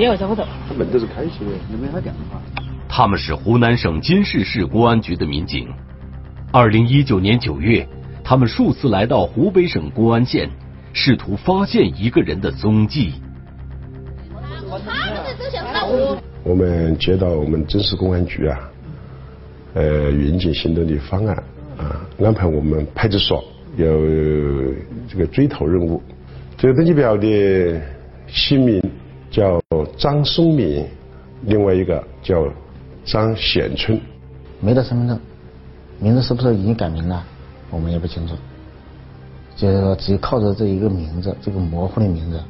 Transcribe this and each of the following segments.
也要找不到。他门都是开起的，也没他电话。他们是湖南省金市市公安局的民警。二零一九年九月，他们数次来到湖北省公安县，试图发现一个人的踪迹。我们接到我们真实公安局啊，呃，云警行动的方案啊，安排我们派出所有这个追逃任务。这个登记表的姓名叫张松敏，另外一个叫张显春，没得身份证，名字是不是已经改名了？我们也不清楚，就是说只靠着这一个名字，这个模糊的名字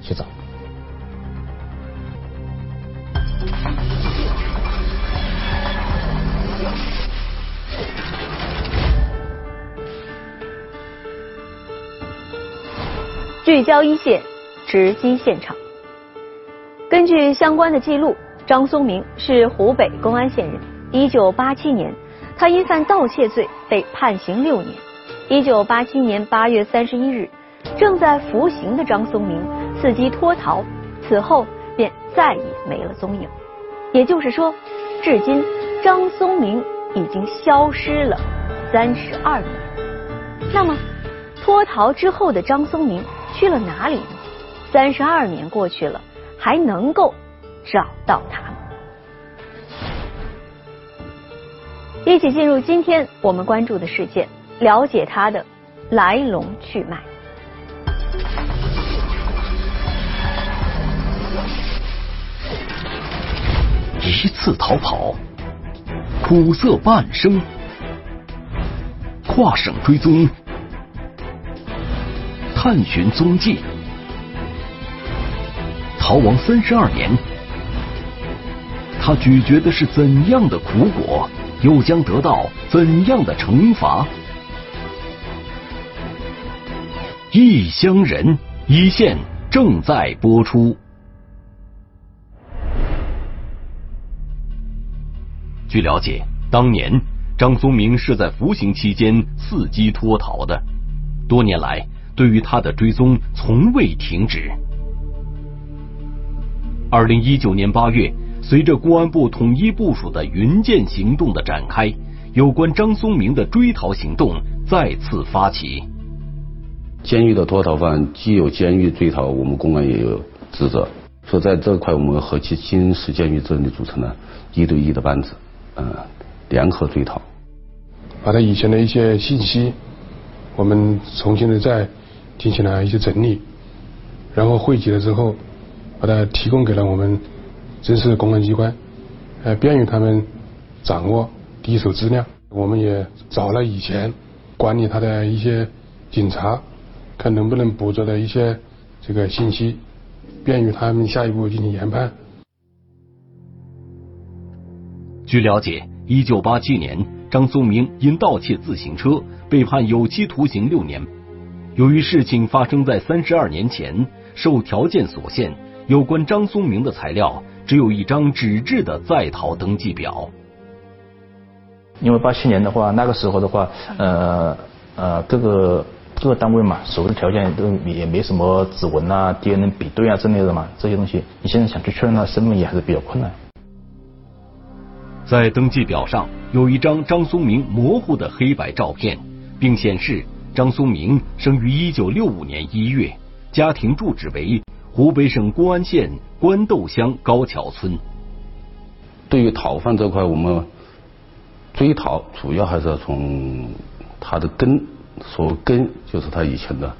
去找。聚焦一线，直击现场。根据相关的记录，张松明是湖北公安县人。一九八七年，他因犯盗窃罪被判刑六年。一九八七年八月三十一日，正在服刑的张松明伺机脱逃，此后便再也没了踪影。也就是说，至今张松明已经消失了三十二年。那么，脱逃之后的张松明？去了哪里呢？三十二年过去了，还能够找到他？一起进入今天我们关注的事件，了解他的来龙去脉。一次逃跑，苦涩半生，跨省追踪。探寻踪迹，逃亡三十二年，他咀嚼的是怎样的苦果，又将得到怎样的惩罚？异乡人一线正在播出。据了解，当年张松明是在服刑期间伺机脱逃的，多年来。对于他的追踪从未停止。二零一九年八月，随着公安部统一部署的“云剑”行动的展开，有关张松明的追逃行动再次发起。监狱的脱逃犯既有监狱追逃，我们公安也有职责。所以在这块，我们和其金市监狱这里组成了一对一的班子，嗯，联合追逃，把他以前的一些信息，我们重新的再。进行了一些整理，然后汇集了之后，把它提供给了我们真实的公安机关，呃，便于他们掌握第一手资料。我们也找了以前管理他的一些警察，看能不能捕捉的一些这个信息，便于他们下一步进行研判。据了解，一九八七年，张松明因盗窃自行车被判有期徒刑六年。由于事情发生在三十二年前，受条件所限，有关张松明的材料只有一张纸质的在逃登记表。因为八七年的话，那个时候的话，呃呃，各个各个单位嘛，所谓的条件都也没什么指纹啊、DNA 比对啊之类的嘛，这些东西，你现在想去确认他的身份也还是比较困难。在登记表上有一张张松明模糊的黑白照片，并显示。张松明生于一九六五年一月，家庭住址为湖北省公安县官窦乡高桥村。对于逃犯这块，我们追逃主要还是要从他的根，说根就是他以前的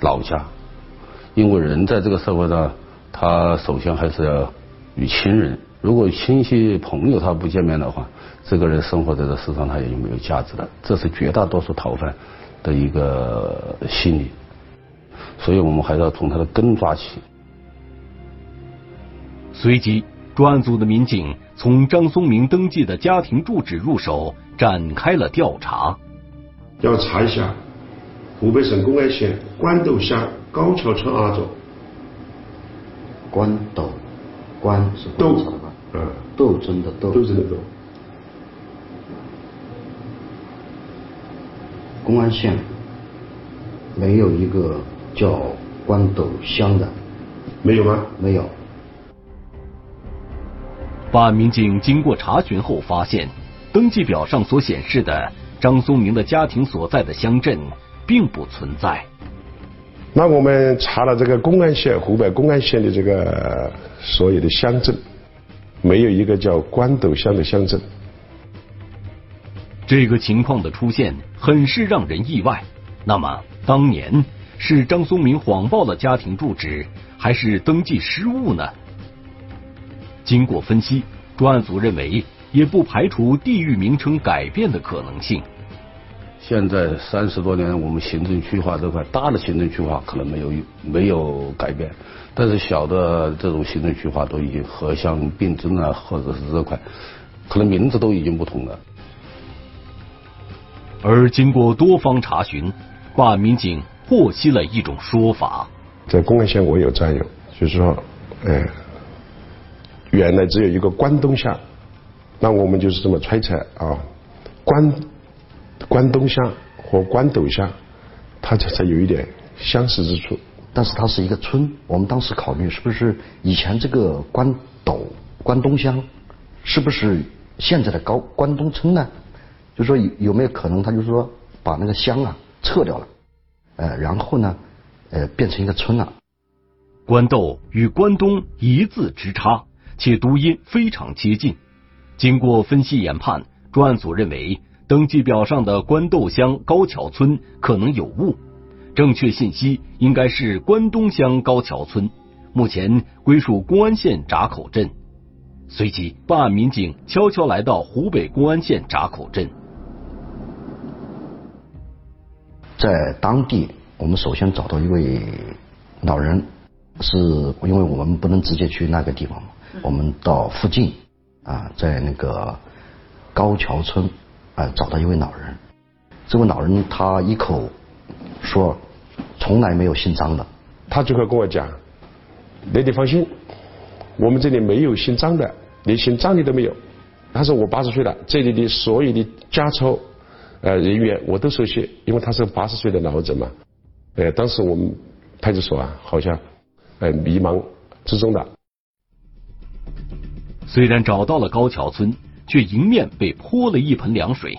老家。因为人在这个社会上，他首先还是要与亲人，如果亲戚朋友他不见面的话，这个人生活在这世上他也就没有价值了。这是绝大多数逃犯。的一个心理，所以我们还是要从他的根抓起。随即，专案组的民警从张松明登记的家庭住址入手，展开了调查。要查一下湖北省公安县官斗乡高桥村阿总。官斗，官是斗，嗯，斗争的斗，斗争的斗。公安县没有一个叫官斗乡的，没有吗？没有。办案民警经过查询后发现，登记表上所显示的张松明的家庭所在的乡镇并不存在。那我们查了这个公安县湖北公安县的这个所有的乡镇，没有一个叫关斗乡的乡镇。这个情况的出现很是让人意外。那么，当年是张松明谎报了家庭住址，还是登记失误呢？经过分析，专案组认为也不排除地域名称改变的可能性。现在三十多年，我们行政区划这块大的行政区划可能没有没有改变，但是小的这种行政区划都已经合乡并镇啊，或者是这块，可能名字都已经不同了。而经过多方查询，办案民警获悉了一种说法：在公安县我有战友，就是说，哎。原来只有一个关东乡，那我们就是这么猜测啊，关关东乡和关斗乡，它才才有一点相似之处。但是它是一个村，我们当时考虑是不是以前这个关斗关东乡，是不是现在的高关东村呢？就说有有没有可能，他就是说把那个乡啊撤掉了，呃，然后呢，呃，变成一个村了。关斗与关东一字之差。且读音非常接近。经过分析研判，专案组认为登记表上的关斗乡高桥村可能有误，正确信息应该是关东乡高桥村，目前归属公安县闸口镇。随即，办案民警悄悄来到湖北公安县闸口镇，在当地，我们首先找到一位老人，是因为我们不能直接去那个地方嘛。我们到附近啊，在那个高桥村啊，找到一位老人。这位老人他一口说从来没有姓张的。他就会跟我讲：“那你放心，我们这里没有姓张的，连姓张的都没有。”他说：“我八十岁了，这里的所有的家丑呃人员我都熟悉，因为他是八十岁的老者嘛。”呃，当时我们派出所啊，好像呃迷茫之中的。虽然找到了高桥村，却迎面被泼了一盆凉水。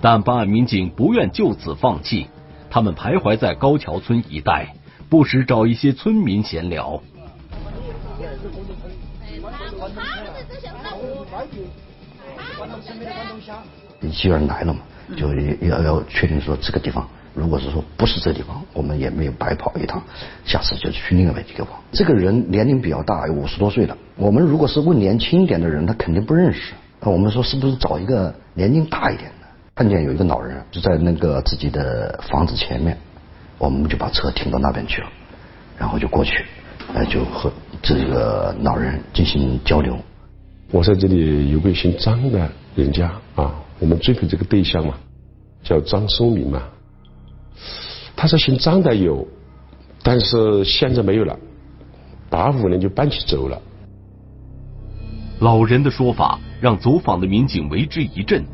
但办案民警不愿就此放弃，他们徘徊在高桥村一带，不时找一些村民闲聊。既然来了嘛，就要要确定说这个地方。如果是说不是这地方，我们也没有白跑一趟，下次就去另外一个地方。这个人年龄比较大，有五十多岁了。我们如果是问年轻一点的人，他肯定不认识。那我们说是不是找一个年龄大一点的？看见有一个老人就在那个自己的房子前面，我们就把车停到那边去了，然后就过去，呃，就和这个老人进行交流。我在这里有个姓张的人家啊，我们追捕这个对象嘛，叫张松明嘛。他说姓张的有，但是现在没有了，八五年就搬起走了。老人的说法让走访的民警为之一振，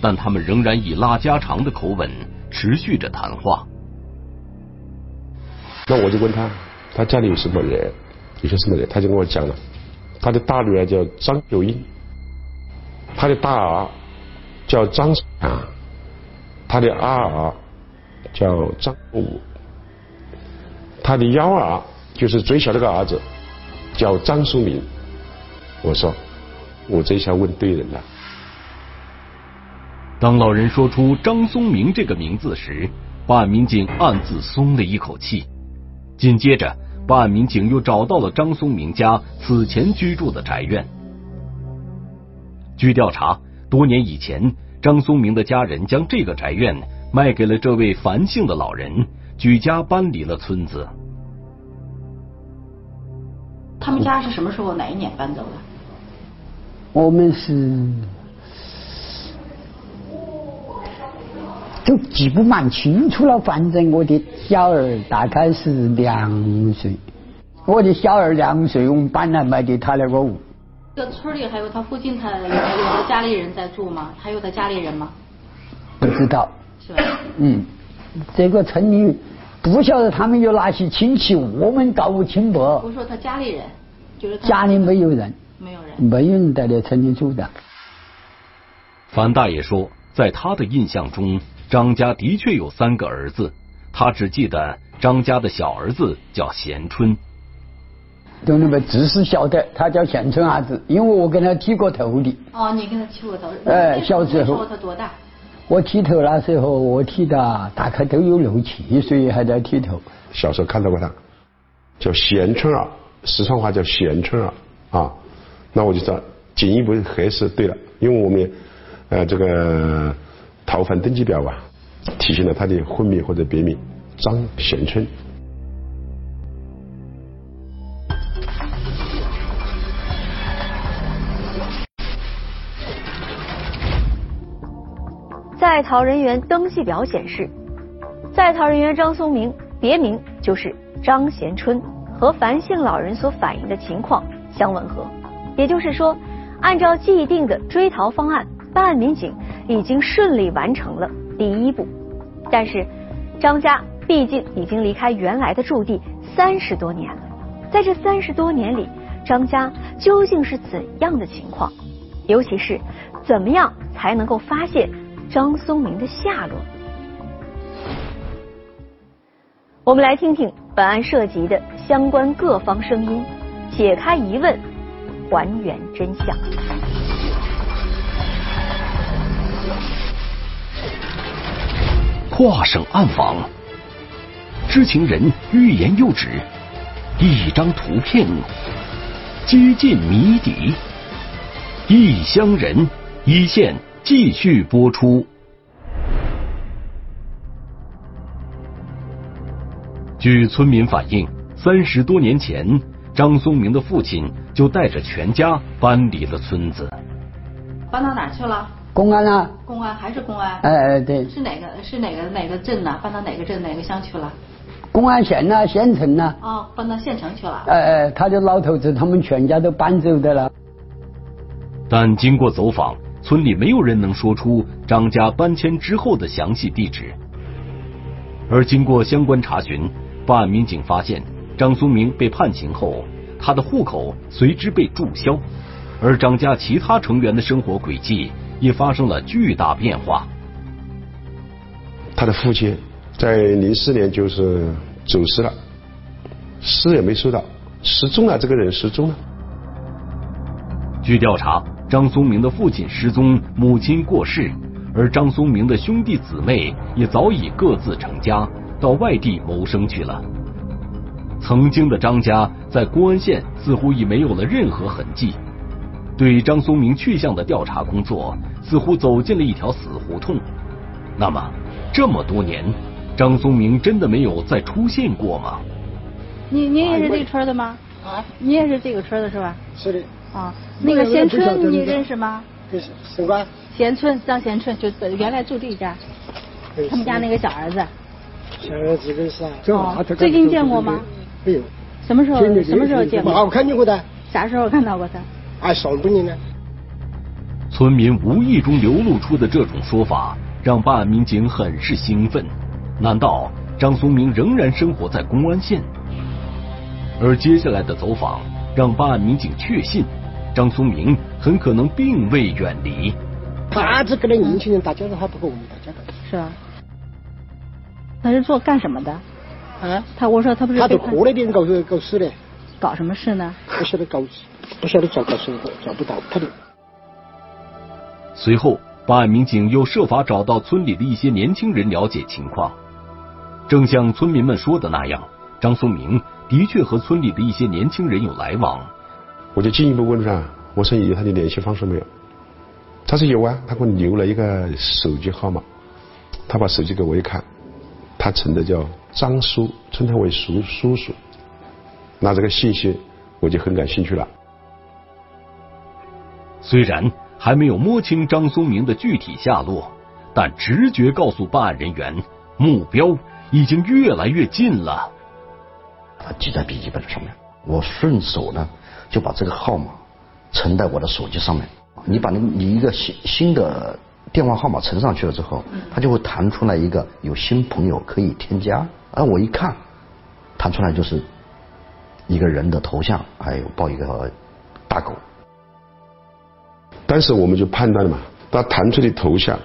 但他们仍然以拉家常的口吻持续着谈话。那我就问他，他家里有什么人，有些什么人，他就跟我讲了，他的大女儿叫张秀英，他的大儿叫张啊，他的二儿。叫张武，他的幺儿就是最小的个儿子，叫张书明。我说，我这下问对人了。当老人说出张松明这个名字时，办案民警暗自松了一口气。紧接着，办案民警又找到了张松明家此前居住的宅院。据调查，多年以前，张松明的家人将这个宅院。卖给了这位樊姓的老人，举家搬离了村子。他们家是什么时候哪一年搬走的？我们是都记不蛮清楚了，反正我的小儿大概是两岁，我的小儿两岁，我们搬来买的他那个屋。这个村里还有他附近，他有他家里人在住吗？还有他家里人吗？不知道。是吧？嗯，这个村里不晓得他们有哪些亲戚，我们搞不清不。我说他家里人，就是家里没有人，没有人。没有人在这村里住的。樊大爷说，在他的印象中，张家的确有三个儿子，他只记得张家的小儿子叫贤春。兄弟们只是晓得他叫贤春儿子，因为我跟他剃过头的。哦，你跟他剃过头？哎，小时候。他多大？我剃头那时候，我剃的大概都有六七岁，还在剃头。小时候看到过他，叫贤春儿，四川话叫贤春儿啊。那我就知道进一步核实对了，因为我们呃这个逃犯登记表吧，体现了他的婚名或者别名张贤春。在逃人员登记表显示，在逃人员张松明别名就是张贤春，和樊姓老人所反映的情况相吻合。也就是说，按照既定的追逃方案，办案民警已经顺利完成了第一步。但是，张家毕竟已经离开原来的驻地三十多年了，在这三十多年里，张家究竟是怎样的情况？尤其是怎么样才能够发现？张松明的下落，我们来听听本案涉及的相关各方声音，解开疑问，还原真相。跨省暗访，知情人欲言又止，一张图片接近谜底，异乡人一线。继续播出。据村民反映，三十多年前，张松明的父亲就带着全家搬离了村子。搬到哪去了？公安啊。公安还是公安？哎哎对。是哪个？是哪个哪个镇呢？搬到哪个镇哪个乡去了？公安县呐，县城呐。哦，搬到县城去了。哎哎，他的老头子他们全家都搬走的了。但经过走访。村里没有人能说出张家搬迁之后的详细地址，而经过相关查询，办案民警发现张松明被判刑后，他的户口随之被注销，而张家其他成员的生活轨迹也发生了巨大变化。他的父亲在零四年就是走失了，尸也没收到，失踪了，这个人失踪了。据调查。张松明的父亲失踪，母亲过世，而张松明的兄弟姊妹也早已各自成家，到外地谋生去了。曾经的张家在公安县似乎已没有了任何痕迹，对张松明去向的调查工作似乎走进了一条死胡同。那么，这么多年，张松明真的没有再出现过吗？你你也是这个村的吗？啊，你也是这个村的是吧？是的。啊，那个贤春你认识吗？认识，什么？贤春，张贤春，就原来住这家，他们家那个小儿子。小儿子认识啊？哦，最近见过吗？没有。什么时候？什么时候见过？我看见过的。啥时候看到过他？啊，上半年呢。村民无意中流露出的这种说法，让办案民警很是兴奋。难道张松明仍然生活在公安县？而接下来的走访，让办案民警确信。张松明很可能并未远离。他这跟那年轻人打交道，他不和我们打交道。是吧？他是做干什么的？啊？他我说他不是。他在河那边搞搞事的。搞什么事呢？不晓得搞，不晓得找搞什么，找不到他的。随后，办案民警又设法找到村里的一些年轻人了解情况。正像村民们说的那样，张松明的确和村里的一些年轻人有来往。我就进一步问他，我说有他的联系方式没有？他说有啊，他给我留了一个手机号码。他把手机给我一看，他称的叫张叔，称他为叔叔叔。那这个信息我就很感兴趣了。虽然还没有摸清张松明的具体下落，但直觉告诉办案人员，目标已经越来越近了。他记在笔记本上面，我顺手呢。就把这个号码存在我的手机上面。你把你你一个新新的电话号码存上去了之后，它就会弹出来一个有新朋友可以添加。而我一看，弹出来就是一个人的头像，还有抱一个大狗。当时我们就判断了嘛，他弹出的头像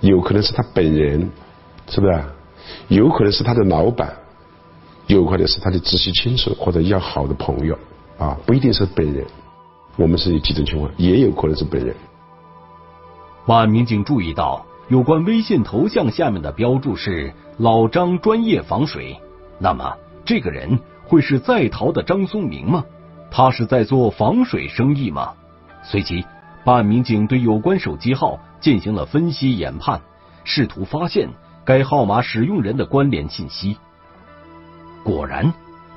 有可能是他本人，是不是？有可能是他的老板，有可能是他的直系亲属或者要好的朋友啊，不一定是本人。我们是有几种情况，也有可能是本人。办案民警注意到，有关微信头像下面的标注是“老张专业防水”，那么这个人会是在逃的张松明吗？他是在做防水生意吗？随即，办案民警对有关手机号进行了分析研判，试图发现该号码使用人的关联信息。果然，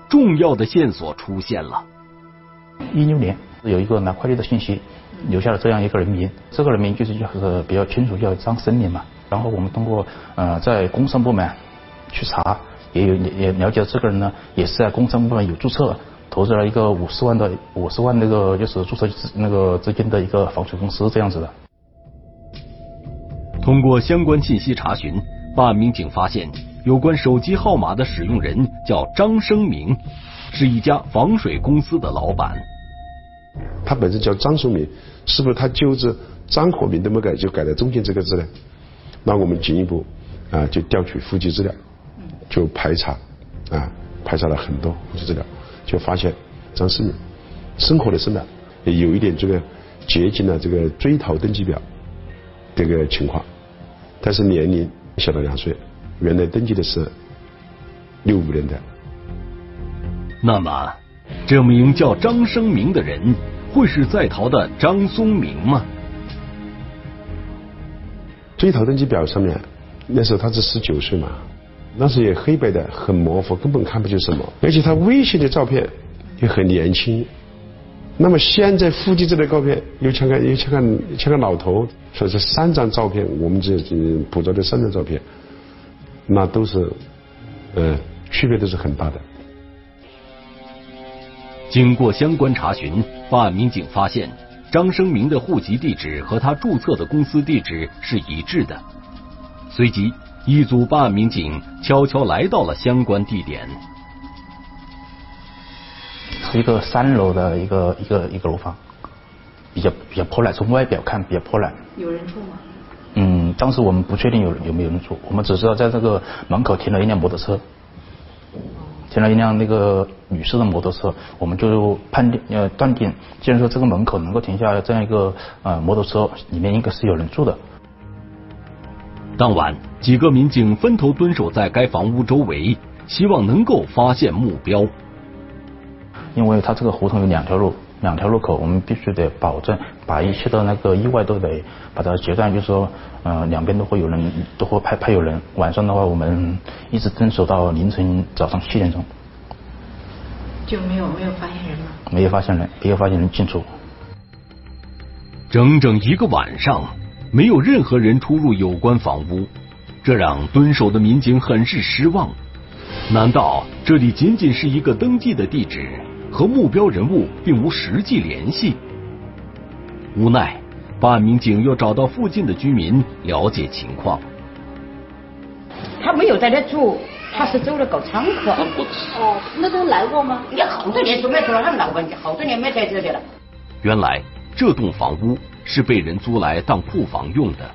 重要的线索出现了。一六年有一个拿快递的信息，留下了这样一个人名，这个人名就是就是比较清楚，叫张生林嘛。然后我们通过呃在工商部门去查，也有也了解这个人呢，也是在工商部门有注册，投资了一个五十万的五十万那个就是注册资那个资金的一个防水公司这样子的。通过相关信息查询，办案民警发现有关手机号码的使用人叫张生明。是一家防水公司的老板，他本身叫张松明，是不是他就是张和明都没改就改在中间这个字呢？那我们进一步啊就调取户籍资料，就排查啊排查了很多户籍资料，就发现张世明生活的是呢也有一点这个接近了这个追逃登记表这个情况，但是年龄小了两岁，原来登记的是六五年的。那么，这名叫张生明的人会是在逃的张松明吗？追逃登记表上面，那时候他是十九岁嘛，那时也黑白的，很模糊，根本看不清什么。而且他微信的照片也很年轻。那么现在户籍这的照片又像个又像个像个老头，所以这三张照片，我们这捕捉的三张照片，那都是，呃，区别都是很大的。经过相关查询，办案民警发现张生明的户籍地址和他注册的公司地址是一致的。随即，一组办案民警悄悄来到了相关地点。是一个三楼的一个一个一个楼房，比较比较破烂，从外表看比较破烂。有人住吗？嗯，当时我们不确定有有没有人住，我们只知道在这个门口停了一辆摩托车。停了一辆那个女士的摩托车，我们就判定呃断定，既然说这个门口能够停下这样一个呃摩托车，里面应该是有人住的。当晚，几个民警分头蹲守在该房屋周围，希望能够发现目标。因为他这个胡同有两条路。两条路口，我们必须得保证把一切的那个意外都得把它截断，就是说，呃，两边都会有人，都会派派有人。晚上的话，我们一直蹲守到凌晨早上七点钟。就没有没有发现人吗？没有发现人，没有发现人进出。整整一个晚上，没有任何人出入有关房屋，这让蹲守的民警很是失望。难道这里仅仅是一个登记的地址？和目标人物并无实际联系，无奈，办案民警又找到附近的居民了解情况。他没有在这住，他是走了搞仓库。哦，那都来过吗？你好多年都没住了，他们老板好多年没在这里了。原来这栋房屋是被人租来当库房用的，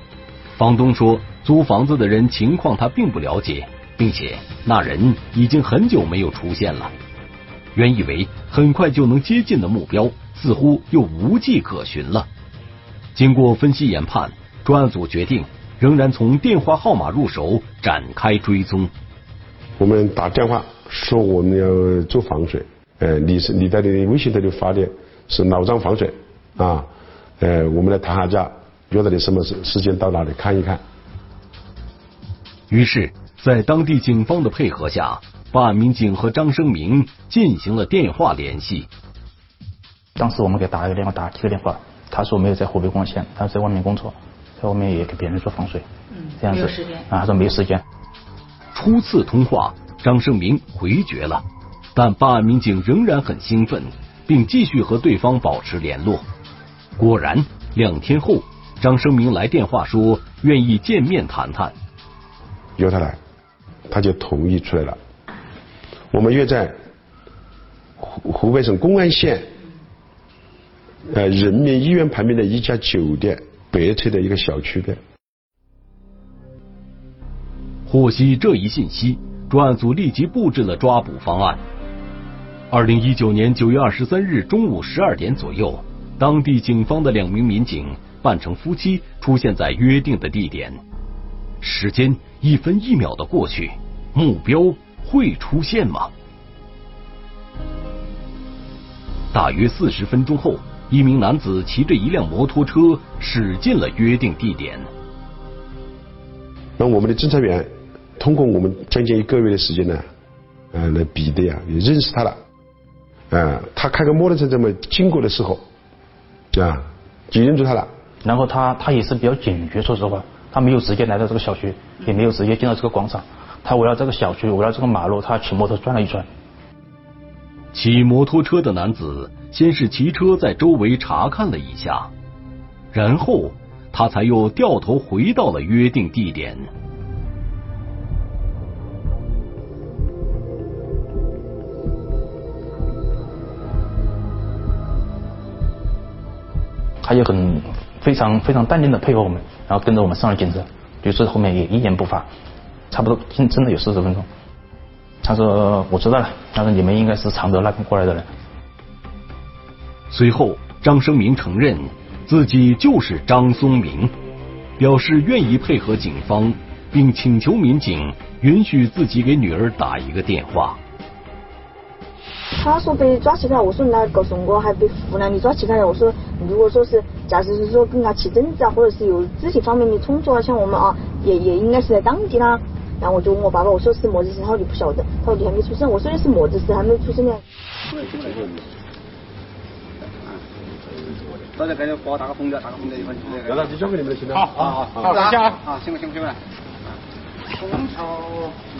房东说租房子的人情况他并不了解，并且那人已经很久没有出现了。原以为很快就能接近的目标，似乎又无迹可寻了。经过分析研判，专案组决定仍然从电话号码入手展开追踪。我们打电话说我们要做防水，呃，你是你在你的微信这里发的是老张防水啊，呃，我们来谈下价，约到你什么时时间到哪里看一看。于是，在当地警方的配合下。办案民警和张生明进行了电话联系。当时我们给打一个电话，打几个电话，他说没有在湖北光县，他在外面工作，在外面也给别人做防水，嗯，这样子啊，他说没时间。初次通话，张生明回绝了，但办案民警仍然很兴奋，并继续和对方保持联络。果然，两天后，张生明来电话说愿意见面谈谈，由他来，他就同意出来了。我们约在湖湖北省公安县呃人民医院旁边的一家酒店北侧的一个小区的。获悉这一信息，专案组立即布置了抓捕方案。二零一九年九月二十三日中午十二点左右，当地警方的两名民警扮成夫妻出现在约定的地点。时间一分一秒的过去，目标会出现吗？大约四十分钟后，一名男子骑着一辆摩托车驶进了约定地点。那我们的侦查员通过我们将近一个月的时间呢，呃，来比对啊，也认识他了。啊，他开个摩托车这么经过的时候，啊，就认出他了。然后他他也是比较警觉，说实话，他没有直接来到这个小区，也没有直接进到这个广场，他围绕这个小区，围绕这个马路，他骑摩托转了一圈。骑摩托车的男子先是骑车在周围查看了一下，然后他才又掉头回到了约定地点。他也很非常非常淡定的配合我们，然后跟着我们上了警车，就是后面也一言不发，差不多真真的有四十分钟。他说我知道了，他说你们应该是常德那边过来的人。随后，张生明承认自己就是张松明，表示愿意配合警方，并请求民警允许自己给女儿打一个电话。他说被抓起来，我说你来告诉我，还被湖南的抓起来了。我说如果说是假设是说跟他起争执啊，或者是有肢体方面的冲突啊，像我们啊，也也应该是在当地啦。然后我就问我爸爸，我说是么子事，他就不晓得，他说你还没出生。我说的是么子事，还没出生呢。大家赶紧帮打个红的，打个红的一份。那那就交给你们了，行了。好好好，再见啊！啊，行不行不行了？虹桥，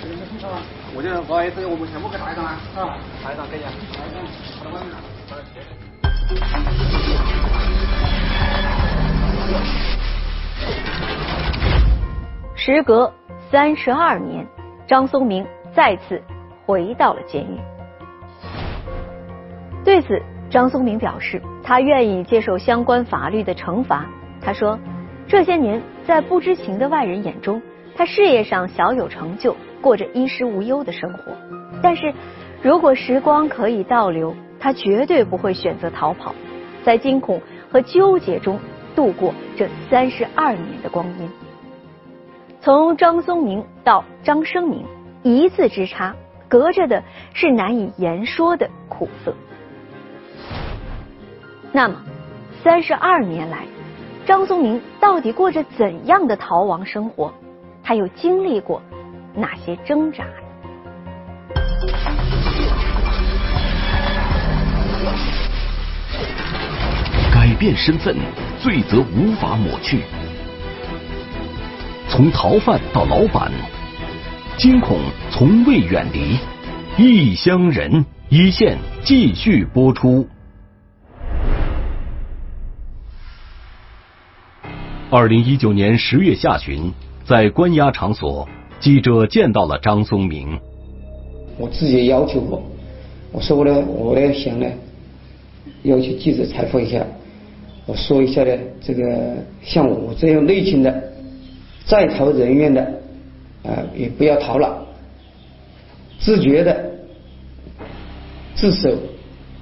这个虹桥啊，我就不好意思，我们全部给带上啊。啊，带上可以啊。好的，晚上。时隔三十二年，张松明再次回到了监狱。对此，张松明表示，他愿意接受相关法律的惩罚。他说，这些年在不知情的外人眼中，他事业上小有成就，过着衣食无忧的生活。但是，如果时光可以倒流，他绝对不会选择逃跑，在惊恐和纠结中度过这三十二年的光阴。从张松明到张生明，一字之差，隔着的是难以言说的苦涩。那么，三十二年来，张松明到底过着怎样的逃亡生活？他又经历过哪些挣扎？改变身份，罪责无法抹去。从逃犯到老板，惊恐从未远离。异乡人一线继续播出。二零一九年十月下旬，在关押场所，记者见到了张松明。我自己要求过，我说我呢，我呢想呢，要求记者采访一下，我说一下呢，这个像我这样类型的。在逃人员的啊，也不要逃了，自觉的自首，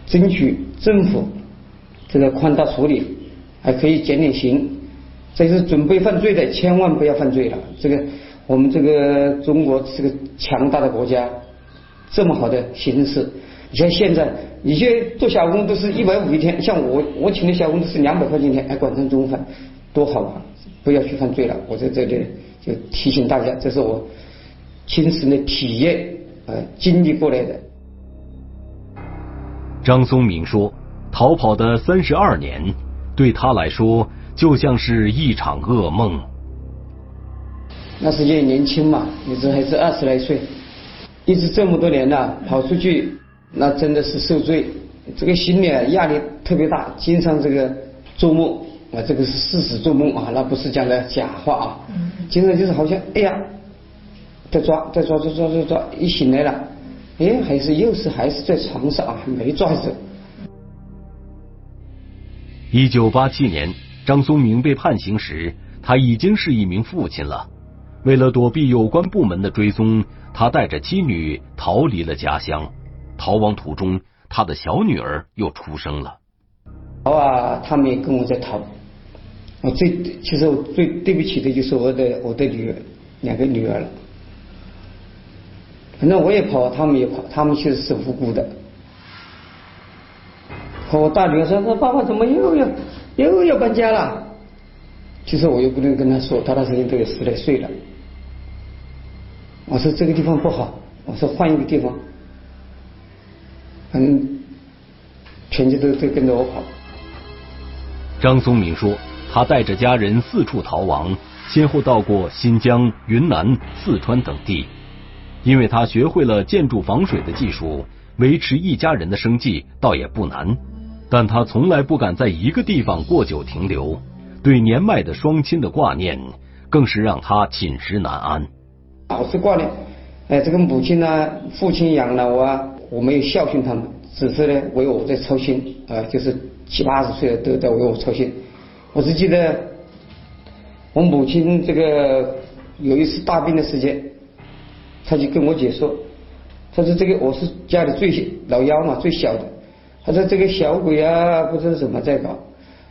争取政府这个宽大处理，还可以减点刑。这是准备犯罪的，千万不要犯罪了。这个我们这个中国是个强大的国家，这么好的形势，你像现在，你些做小工都是一百五一天，像我我请的小工都是两百块钱一天，还管上中午饭，多好啊！不要去犯罪了，我在这里就提醒大家，这是我亲身的体验呃经历过来的。张松明说：“逃跑的三十二年，对他来说就像是一场噩梦。那时间年轻嘛，那时候还是二十来岁，一直这么多年了，跑出去那真的是受罪，这个心里压力特别大，经常这个做梦。”啊，这个是事实做梦啊，那不是讲的假话啊。经常就是好像，哎呀，在抓，在抓，抓抓抓抓，一醒来了，哎，还是又是还是在床上啊，没抓着。一九八七年，张松明被判刑时，他已经是一名父亲了。为了躲避有关部门的追踪，他带着妻女逃离了家乡。逃亡途中，他的小女儿又出生了。逃啊，他们也跟我在逃。我最其实我最对不起的就是我的我的女儿，两个女儿了。反正我也跑，他们也跑，他们其实是无辜的。和我大女儿说：“说爸爸怎么又要又要搬家了？”其实我又不能跟他说，他那时候都有十来岁了。我说这个地方不好，我说换一个地方。反正全家都都跟着我跑。张松明说，他带着家人四处逃亡，先后到过新疆、云南、四川等地。因为他学会了建筑防水的技术，维持一家人的生计倒也不难。但他从来不敢在一个地方过久停留，对年迈的双亲的挂念，更是让他寝食难安。老是挂念，哎，这个母亲呢，父亲养老啊，我没有孝顺他们，只是呢为我在操心啊，就是七八十岁了都在为我操心。我只记得我母亲这个有一次大病的时间，他就跟我姐说，他说这个我是家里最老幺嘛，最小的。他说这个小鬼啊，不知道怎么在搞。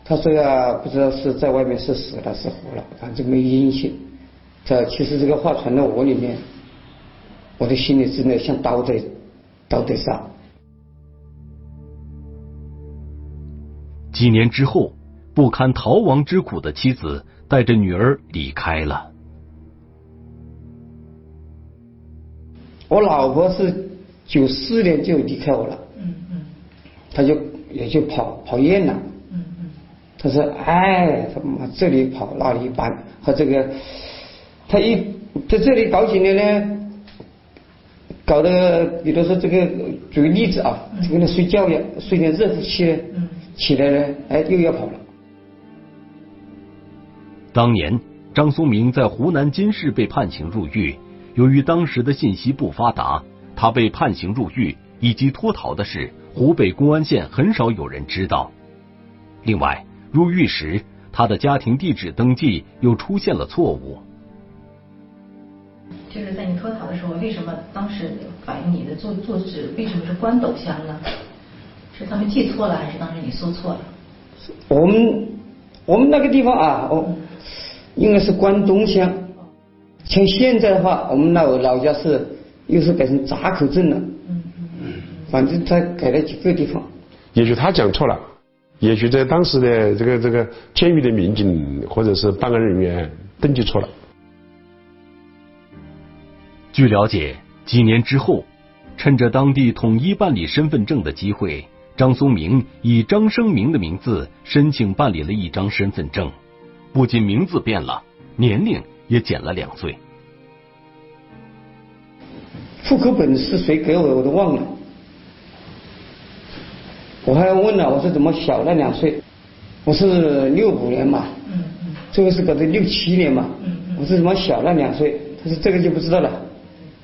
他说呀，不知道是在外面是死了是活了，反正没音信。这其实这个话传到我里面，我的心里真的像刀在刀在杀。几年之后，不堪逃亡之苦的妻子带着女儿离开了。我老婆是九四年就离开我了。嗯嗯。他就也就跑跑厌了，他说：“哎，他妈这里跑那里搬，和这个他一在这里搞几年呢，搞得比如说这个举个例子啊，这个人睡觉一样，睡点热乎气呢，起来呢，哎又要跑了。”当年张松明在湖南金市被判刑入狱，由于当时的信息不发达，他被判刑入狱以及脱逃的事。湖北公安县很少有人知道。另外，入狱时他的家庭地址登记又出现了错误。就是在你脱逃的时候，为什么当时反映你的坐坐址为什么是关斗乡呢？是他们记错了，还是当时你搜错了？我们我们那个地方啊，哦，应该是关东乡。像现在的话，我们那老家是又是改成闸口镇了。反正他改了几个地方，也许他讲错了，也许在当时的这个这个监狱的民警或者是办案人员登记错了。据了解，几年之后，趁着当地统一办理身份证的机会，张松明以张生明的名字申请办理了一张身份证，不仅名字变了，年龄也减了两岁。户口本是谁给我的，我都忘了。我还要问了，我说怎么小了两岁？我是六五年嘛，这个是搞的六七年嘛，我说怎么小了两岁？他说这个就不知道了，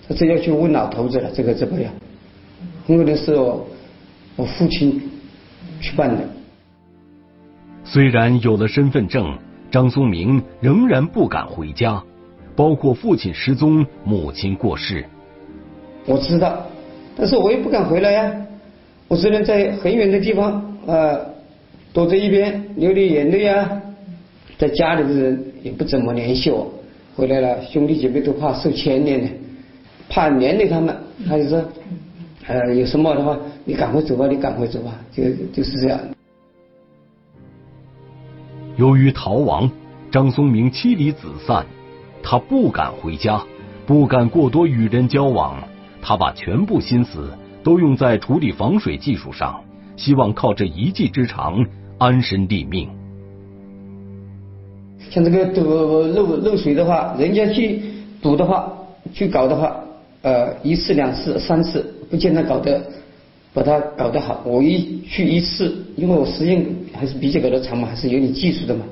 他这要去问老头子了，这个怎么样？因为那是我我父亲去办的。虽然有了身份证，张松明仍然不敢回家，包括父亲失踪、母亲过世。我知道，但是我也不敢回来呀。我只能在很远的地方啊，躲在一边流流眼泪啊。在家里的人也不怎么联系我，回来了兄弟姐妹都怕受牵连呢，怕连累他们。他就说，呃，有什么的话，你赶快走吧，你赶快走吧，就就是这样。由于逃亡，张松明妻离子散，他不敢回家，不敢过多与人交往，他把全部心思。都用在处理防水技术上，希望靠这一技之长安身立命。像这个堵漏漏水的话，人家去堵的话，去搞的话，呃，一次两次三次，不见得搞得把它搞得好。我一去一次，因为我时间还是比较搞得长嘛，还是有点技术的嘛，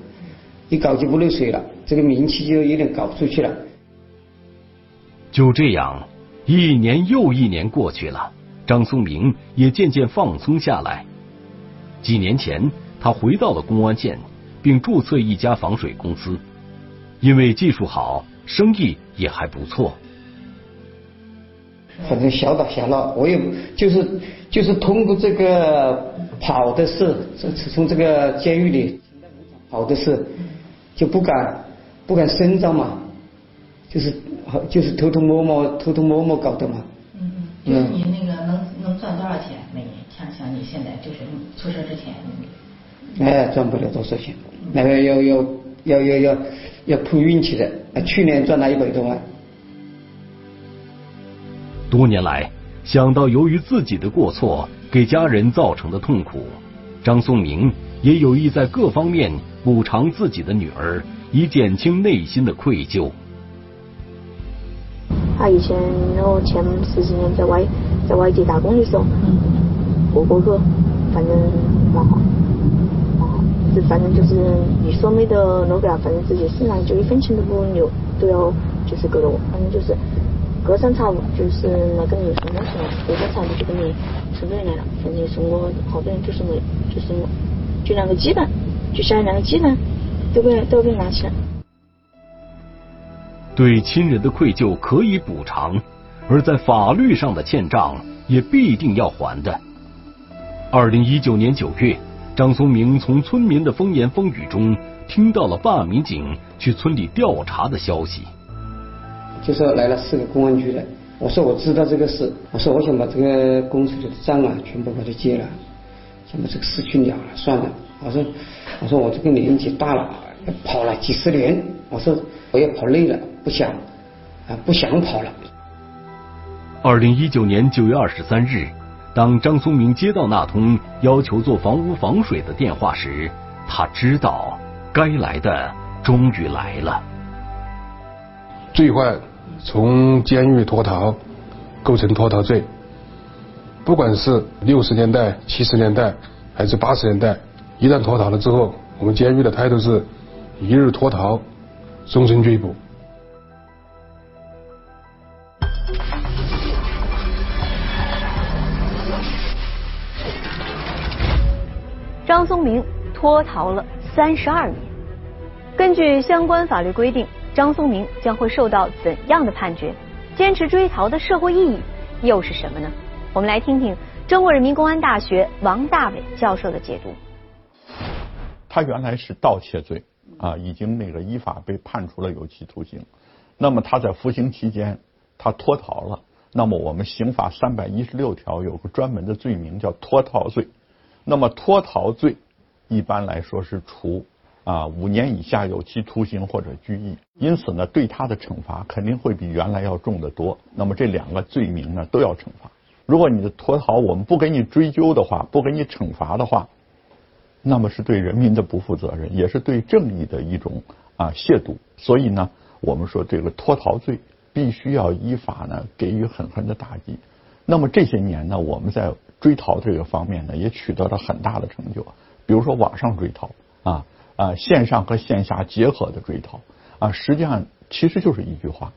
一搞就不漏水了，这个名气就有点搞出去了。就这样，一年又一年过去了。张松明也渐渐放松下来。几年前，他他回到了公安县，并注册一家防水公司。因为技术好，生意也还不错。反正小打小闹，我也就是就是通过这个跑的事，从从这个监狱里跑的事，就不敢不敢声张嘛，就是就是偷偷摸摸偷偷摸摸搞的嘛。嗯嗯。就是你那个能能赚多少钱每年？像像你现在就是出事之前。哎，赚不了多少钱，那个要要要要要要碰运气的。去年赚了一百多万。多年来，想到由于自己的过错给家人造成的痛苦，张松明也有意在各方面补偿自己的女儿，以减轻内心的愧疚。他以前我前十几年在外在外地打工的时候，过过去，反正蛮好，蛮好，就反正就是你说没得那个，反正自己身上就一分钱都不留，都要就是给了我，反正就是。隔三差五就是来跟你送东西了，隔三差五就跟你送东西来了。反正送我好多人就是我，就是我，就两个鸡蛋，就下两个鸡蛋，都给都给拿起来。对亲人的愧疚可以补偿，而在法律上的欠账也必定要还的。二零一九年九月，张松明从村民的风言风语中听到了办案民警去村里调查的消息。就说来了四个公安局的，我说我知道这个事，我说我想把这个公司的账啊全部把它结了，想把这个事去了了算了。我说我说我这个年纪大了，跑了几十年，我说我也跑累了，不想啊不想跑了。二零一九年九月二十三日，当张松明接到那通要求做房屋防水的电话时，他知道该来的终于来了。罪犯。从监狱脱逃，构成脱逃罪。不管是六十年代、七十年代还是八十年代，一旦脱逃了之后，我们监狱的态度是：一日脱逃，终身追捕。张松明脱逃了三十二年，根据相关法律规定。张松明将会受到怎样的判决？坚持追逃的社会意义又是什么呢？我们来听听中国人民公安大学王大伟教授的解读。他原来是盗窃罪啊，已经那个依法被判处了有期徒刑。那么他在服刑期间，他脱逃了。那么我们刑法三百一十六条有个专门的罪名叫脱逃罪。那么脱逃罪一般来说是处。啊，五年以下有期徒刑或者拘役，因此呢，对他的惩罚肯定会比原来要重得多。那么这两个罪名呢，都要惩罚。如果你的脱逃我们不给你追究的话，不给你惩罚的话，那么是对人民的不负责任，也是对正义的一种啊亵渎。所以呢，我们说这个脱逃罪必须要依法呢给予狠狠的打击。那么这些年呢，我们在追逃这个方面呢，也取得了很大的成就。比如说网上追逃啊。啊，线上和线下结合的追逃啊，实际上其实就是一句话：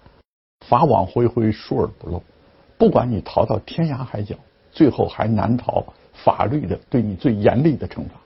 法网恢恢，疏而不漏。不管你逃到天涯海角，最后还难逃法律的对你最严厉的惩罚。